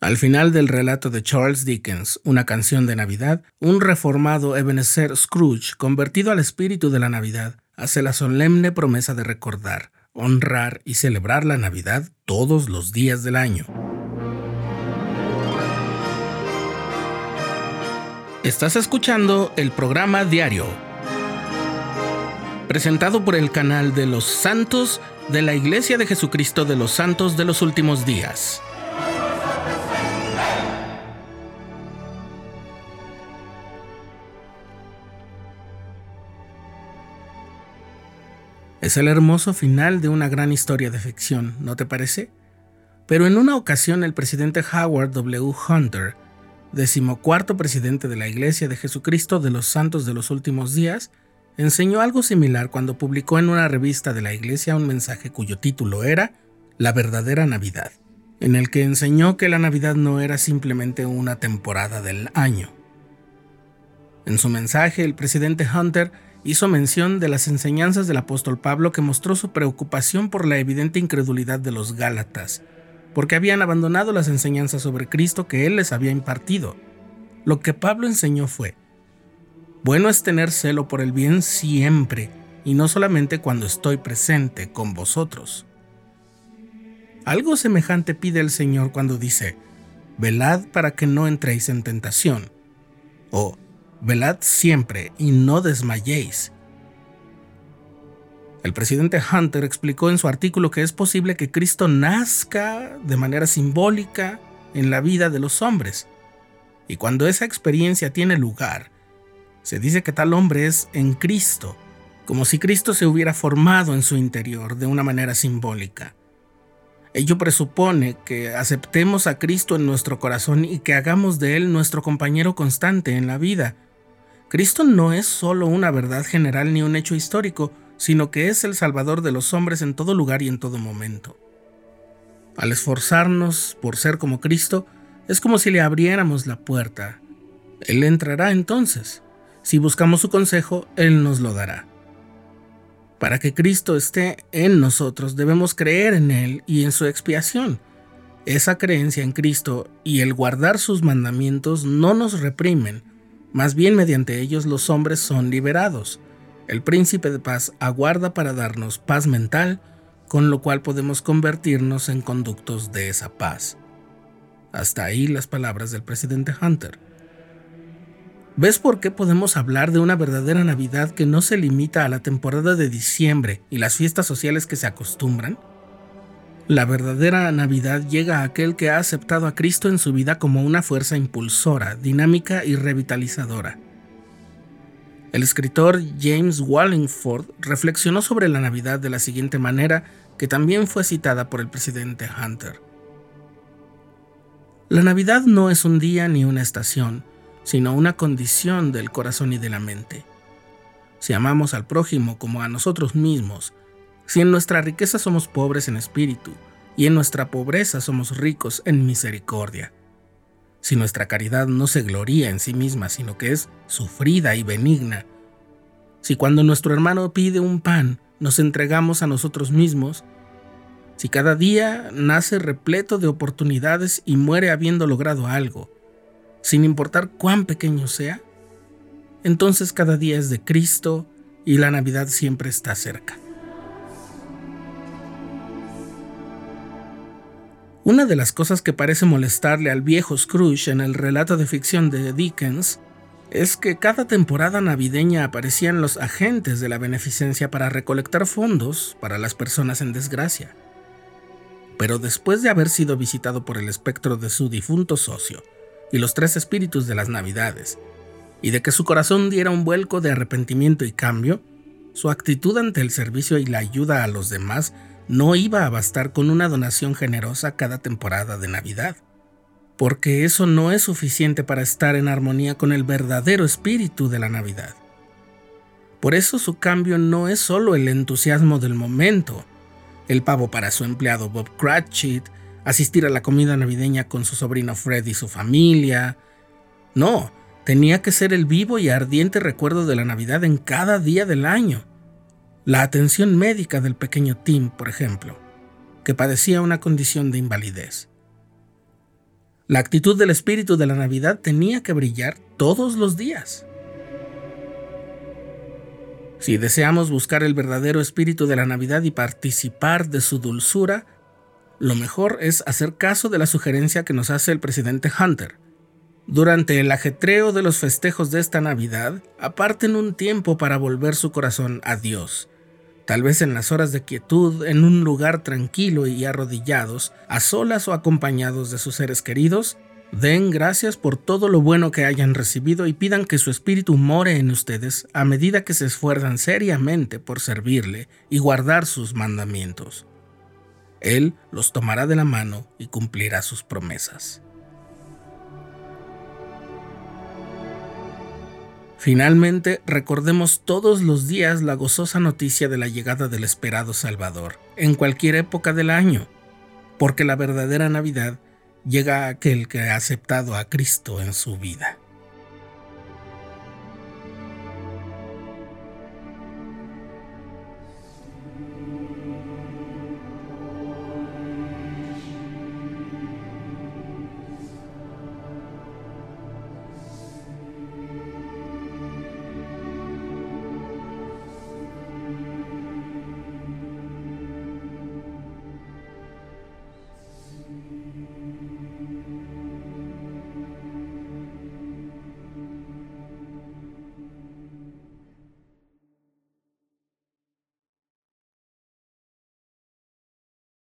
Al final del relato de Charles Dickens, Una canción de Navidad, un reformado Ebenezer Scrooge, convertido al espíritu de la Navidad, hace la solemne promesa de recordar, honrar y celebrar la Navidad todos los días del año. Estás escuchando el programa diario, presentado por el canal de los santos de la Iglesia de Jesucristo de los Santos de los Últimos Días. Es el hermoso final de una gran historia de ficción, ¿no te parece? Pero en una ocasión el presidente Howard W. Hunter, decimocuarto presidente de la Iglesia de Jesucristo de los Santos de los Últimos Días, enseñó algo similar cuando publicó en una revista de la Iglesia un mensaje cuyo título era La verdadera Navidad, en el que enseñó que la Navidad no era simplemente una temporada del año. En su mensaje, el presidente Hunter hizo mención de las enseñanzas del apóstol Pablo que mostró su preocupación por la evidente incredulidad de los Gálatas, porque habían abandonado las enseñanzas sobre Cristo que él les había impartido. Lo que Pablo enseñó fue, bueno es tener celo por el bien siempre, y no solamente cuando estoy presente con vosotros. Algo semejante pide el Señor cuando dice, velad para que no entréis en tentación, o velad siempre y no desmayéis. El presidente Hunter explicó en su artículo que es posible que Cristo nazca de manera simbólica en la vida de los hombres. Y cuando esa experiencia tiene lugar, se dice que tal hombre es en Cristo, como si Cristo se hubiera formado en su interior de una manera simbólica. Ello presupone que aceptemos a Cristo en nuestro corazón y que hagamos de Él nuestro compañero constante en la vida, Cristo no es solo una verdad general ni un hecho histórico, sino que es el Salvador de los hombres en todo lugar y en todo momento. Al esforzarnos por ser como Cristo, es como si le abriéramos la puerta. Él entrará entonces. Si buscamos su consejo, Él nos lo dará. Para que Cristo esté en nosotros, debemos creer en Él y en su expiación. Esa creencia en Cristo y el guardar sus mandamientos no nos reprimen, más bien mediante ellos los hombres son liberados. El príncipe de paz aguarda para darnos paz mental, con lo cual podemos convertirnos en conductos de esa paz. Hasta ahí las palabras del presidente Hunter. ¿Ves por qué podemos hablar de una verdadera Navidad que no se limita a la temporada de diciembre y las fiestas sociales que se acostumbran? La verdadera Navidad llega a aquel que ha aceptado a Cristo en su vida como una fuerza impulsora, dinámica y revitalizadora. El escritor James Wallingford reflexionó sobre la Navidad de la siguiente manera, que también fue citada por el presidente Hunter. La Navidad no es un día ni una estación, sino una condición del corazón y de la mente. Si amamos al prójimo como a nosotros mismos, si en nuestra riqueza somos pobres en espíritu y en nuestra pobreza somos ricos en misericordia. Si nuestra caridad no se gloría en sí misma, sino que es sufrida y benigna. Si cuando nuestro hermano pide un pan, nos entregamos a nosotros mismos. Si cada día nace repleto de oportunidades y muere habiendo logrado algo, sin importar cuán pequeño sea, entonces cada día es de Cristo y la Navidad siempre está cerca. Una de las cosas que parece molestarle al viejo Scrooge en el relato de ficción de Dickens es que cada temporada navideña aparecían los agentes de la beneficencia para recolectar fondos para las personas en desgracia. Pero después de haber sido visitado por el espectro de su difunto socio y los tres espíritus de las navidades, y de que su corazón diera un vuelco de arrepentimiento y cambio, su actitud ante el servicio y la ayuda a los demás no iba a bastar con una donación generosa cada temporada de Navidad, porque eso no es suficiente para estar en armonía con el verdadero espíritu de la Navidad. Por eso su cambio no es solo el entusiasmo del momento, el pavo para su empleado Bob Cratchit, asistir a la comida navideña con su sobrino Fred y su familia. No, tenía que ser el vivo y ardiente recuerdo de la Navidad en cada día del año la atención médica del pequeño Tim, por ejemplo, que padecía una condición de invalidez. La actitud del espíritu de la Navidad tenía que brillar todos los días. Si deseamos buscar el verdadero espíritu de la Navidad y participar de su dulzura, lo mejor es hacer caso de la sugerencia que nos hace el presidente Hunter. Durante el ajetreo de los festejos de esta Navidad, aparten un tiempo para volver su corazón a Dios. Tal vez en las horas de quietud, en un lugar tranquilo y arrodillados, a solas o acompañados de sus seres queridos, Den gracias por todo lo bueno que hayan recibido y pidan que su espíritu more en ustedes a medida que se esfuerzan seriamente por servirle y guardar sus mandamientos. Él los tomará de la mano y cumplirá sus promesas. Finalmente, recordemos todos los días la gozosa noticia de la llegada del esperado Salvador, en cualquier época del año, porque la verdadera Navidad llega aquel que ha aceptado a Cristo en su vida.